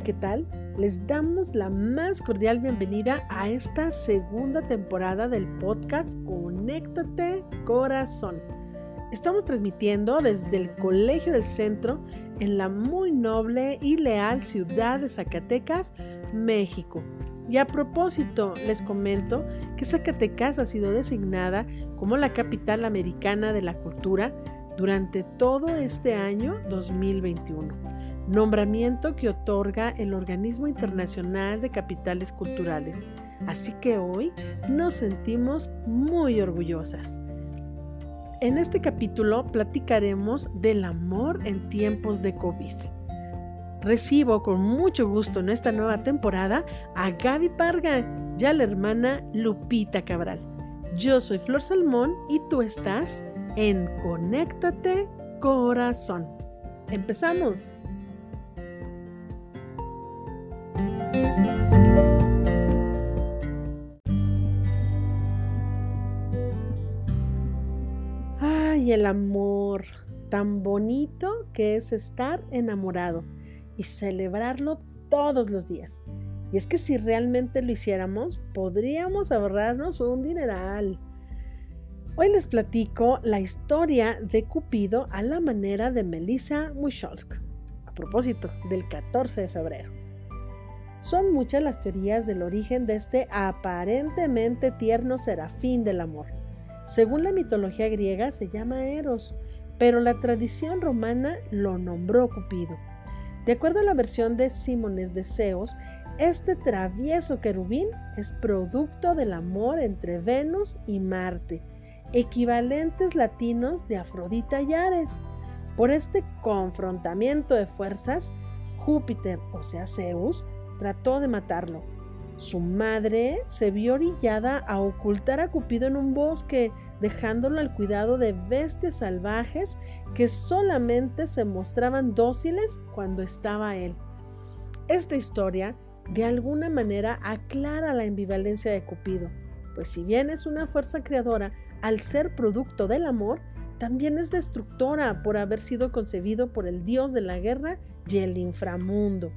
Hola, ¿qué tal? Les damos la más cordial bienvenida a esta segunda temporada del podcast Conéctate Corazón. Estamos transmitiendo desde el Colegio del Centro en la muy noble y leal ciudad de Zacatecas, México. Y a propósito, les comento que Zacatecas ha sido designada como la capital americana de la cultura durante todo este año 2021 nombramiento que otorga el Organismo Internacional de Capitales Culturales. Así que hoy nos sentimos muy orgullosas. En este capítulo platicaremos del amor en tiempos de COVID. Recibo con mucho gusto en esta nueva temporada a Gaby Parga y a la hermana Lupita Cabral. Yo soy Flor Salmón y tú estás en Conéctate Corazón. ¡Empezamos! Ay, el amor, tan bonito que es estar enamorado y celebrarlo todos los días. Y es que si realmente lo hiciéramos, podríamos ahorrarnos un dineral. Hoy les platico la historia de Cupido a la manera de Melissa Muscholsk, a propósito del 14 de febrero. Son muchas las teorías del origen de este aparentemente tierno serafín del amor. Según la mitología griega se llama Eros, pero la tradición romana lo nombró Cupido. De acuerdo a la versión de Símones de Zeus, este travieso querubín es producto del amor entre Venus y Marte, equivalentes latinos de Afrodita y Ares. Por este confrontamiento de fuerzas, Júpiter, o sea Zeus, trató de matarlo. Su madre se vio orillada a ocultar a Cupido en un bosque, dejándolo al cuidado de bestias salvajes que solamente se mostraban dóciles cuando estaba él. Esta historia de alguna manera aclara la ambivalencia de Cupido, pues si bien es una fuerza creadora, al ser producto del amor, también es destructora por haber sido concebido por el dios de la guerra y el inframundo.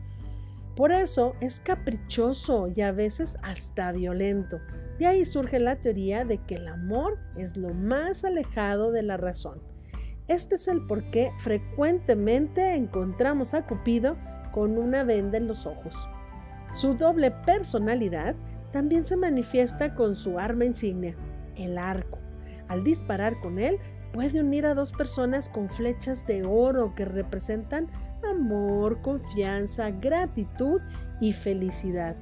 Por eso es caprichoso y a veces hasta violento. De ahí surge la teoría de que el amor es lo más alejado de la razón. Este es el por qué frecuentemente encontramos a Cupido con una venda en los ojos. Su doble personalidad también se manifiesta con su arma insignia, el arco. Al disparar con él, puede unir a dos personas con flechas de oro que representan amor, confianza, gratitud y felicidad.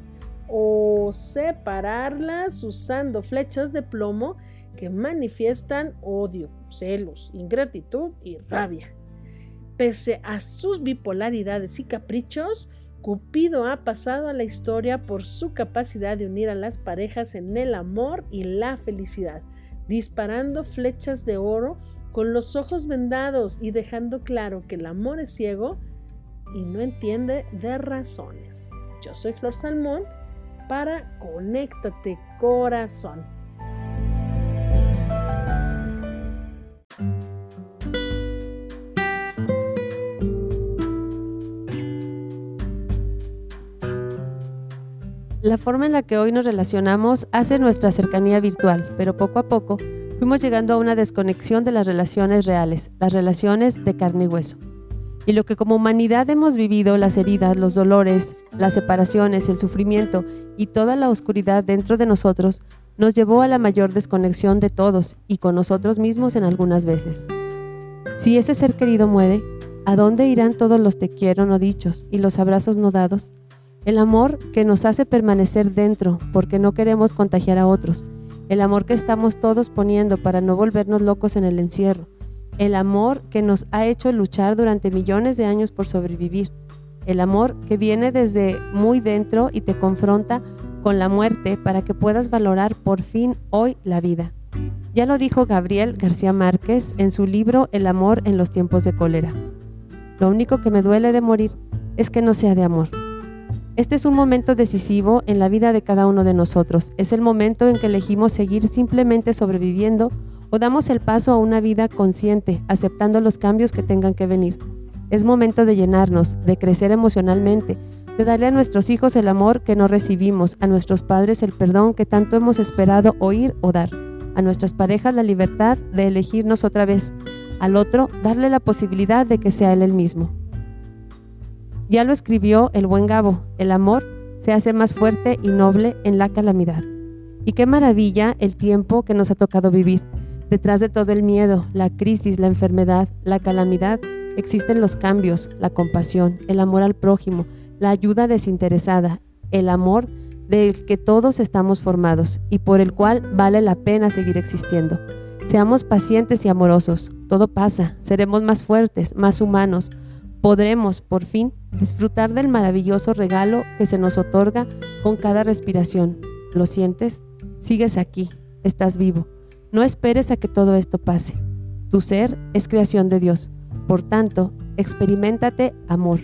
O separarlas usando flechas de plomo que manifiestan odio, celos, ingratitud y rabia. Pese a sus bipolaridades y caprichos, Cupido ha pasado a la historia por su capacidad de unir a las parejas en el amor y la felicidad, disparando flechas de oro con los ojos vendados y dejando claro que el amor es ciego y no entiende de razones. Yo soy Flor Salmón para Conéctate Corazón. La forma en la que hoy nos relacionamos hace nuestra cercanía virtual, pero poco a poco fuimos llegando a una desconexión de las relaciones reales, las relaciones de carne y hueso y lo que como humanidad hemos vivido, las heridas, los dolores, las separaciones, el sufrimiento y toda la oscuridad dentro de nosotros, nos llevó a la mayor desconexión de todos y con nosotros mismos en algunas veces. Si ese ser querido muere, ¿a dónde irán todos los te quiero no dichos y los abrazos no dados? El amor que nos hace permanecer dentro porque no queremos contagiar a otros, el amor que estamos todos poniendo para no volvernos locos en el encierro, el amor que nos ha hecho luchar durante millones de años por sobrevivir, el amor que viene desde muy dentro y te confronta con la muerte para que puedas valorar por fin hoy la vida. Ya lo dijo Gabriel García Márquez en su libro El amor en los tiempos de cólera. Lo único que me duele de morir es que no sea de amor. Este es un momento decisivo en la vida de cada uno de nosotros. Es el momento en que elegimos seguir simplemente sobreviviendo o damos el paso a una vida consciente, aceptando los cambios que tengan que venir. Es momento de llenarnos, de crecer emocionalmente, de darle a nuestros hijos el amor que no recibimos, a nuestros padres el perdón que tanto hemos esperado oír o dar, a nuestras parejas la libertad de elegirnos otra vez, al otro darle la posibilidad de que sea él el mismo. Ya lo escribió el buen Gabo, el amor se hace más fuerte y noble en la calamidad. Y qué maravilla el tiempo que nos ha tocado vivir. Detrás de todo el miedo, la crisis, la enfermedad, la calamidad, existen los cambios, la compasión, el amor al prójimo, la ayuda desinteresada, el amor del que todos estamos formados y por el cual vale la pena seguir existiendo. Seamos pacientes y amorosos, todo pasa, seremos más fuertes, más humanos, podremos, por fin, disfrutar del maravilloso regalo que se nos otorga con cada respiración. ¿Lo sientes? Sigues aquí, estás vivo. No esperes a que todo esto pase. Tu ser es creación de Dios. Por tanto, experimentate amor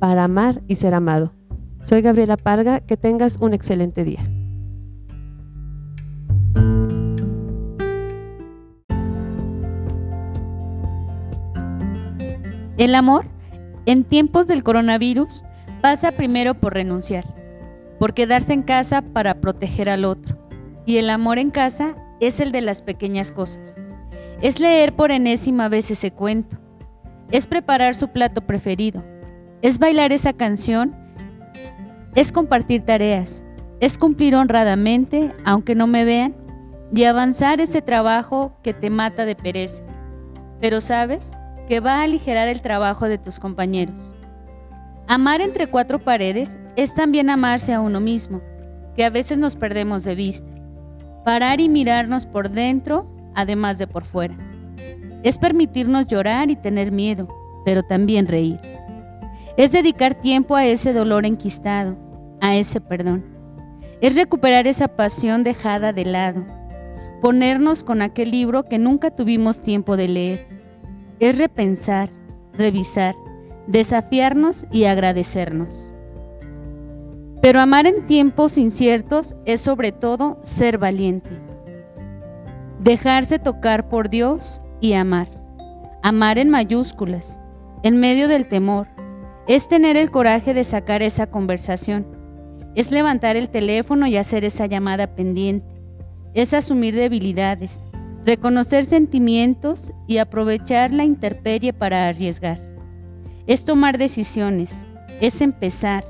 para amar y ser amado. Soy Gabriela Parga, que tengas un excelente día. El amor, en tiempos del coronavirus, pasa primero por renunciar, por quedarse en casa para proteger al otro. Y el amor en casa es el de las pequeñas cosas. Es leer por enésima vez ese cuento. Es preparar su plato preferido es bailar esa canción, es compartir tareas, es cumplir honradamente, aunque no me vean, y avanzar ese trabajo que te mata de pereza. Pero sabes que va a aligerar el trabajo de tus compañeros. Amar entre cuatro paredes es también amarse a uno mismo, que a veces nos perdemos de vista. Parar y mirarnos por dentro, además de por fuera. Es permitirnos llorar y tener miedo, pero también reír. Es dedicar tiempo a ese dolor enquistado, a ese perdón. Es recuperar esa pasión dejada de lado, ponernos con aquel libro que nunca tuvimos tiempo de leer. Es repensar, revisar, desafiarnos y agradecernos. Pero amar en tiempos inciertos es sobre todo ser valiente. Dejarse tocar por Dios y amar. Amar en mayúsculas, en medio del temor, es tener el coraje de sacar esa conversación. Es levantar el teléfono y hacer esa llamada pendiente. Es asumir debilidades, reconocer sentimientos y aprovechar la intemperie para arriesgar. Es tomar decisiones, es empezar,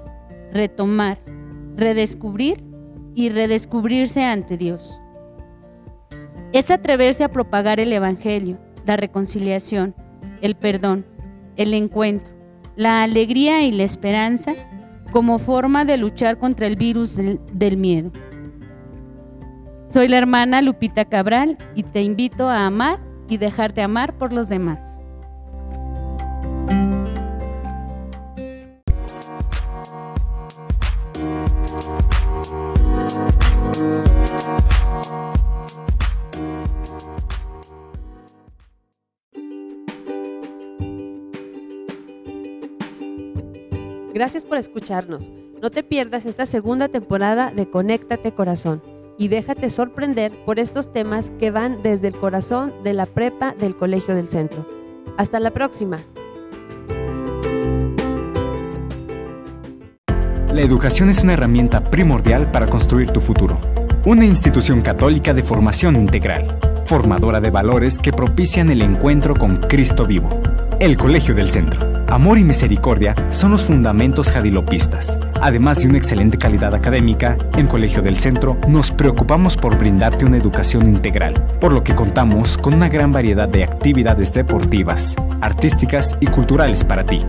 retomar, redescubrir y redescubrirse ante Dios. Es atreverse a propagar el Evangelio, la reconciliación, el perdón, el encuentro la alegría y la esperanza como forma de luchar contra el virus del, miedo. Soy la hermana Lupita Cabral y te invito a amar y dejarte amar por los demás. Gracias por escucharnos. No te pierdas esta segunda temporada de Conéctate Corazón y déjate sorprender por estos temas que van desde el corazón de la prepa del Colegio del Centro. Hasta la próxima. La educación es una herramienta primordial para construir tu futuro. Una institución católica de formación integral, formadora de valores que propician el encuentro con Cristo vivo. El Colegio del Centro. Amor y misericordia son los fundamentos jadilopistas. Además de una excelente calidad académica, en Colegio del Centro nos preocupamos por brindarte una educación integral, por lo que contamos con una gran variedad de actividades deportivas, artísticas y culturales para ti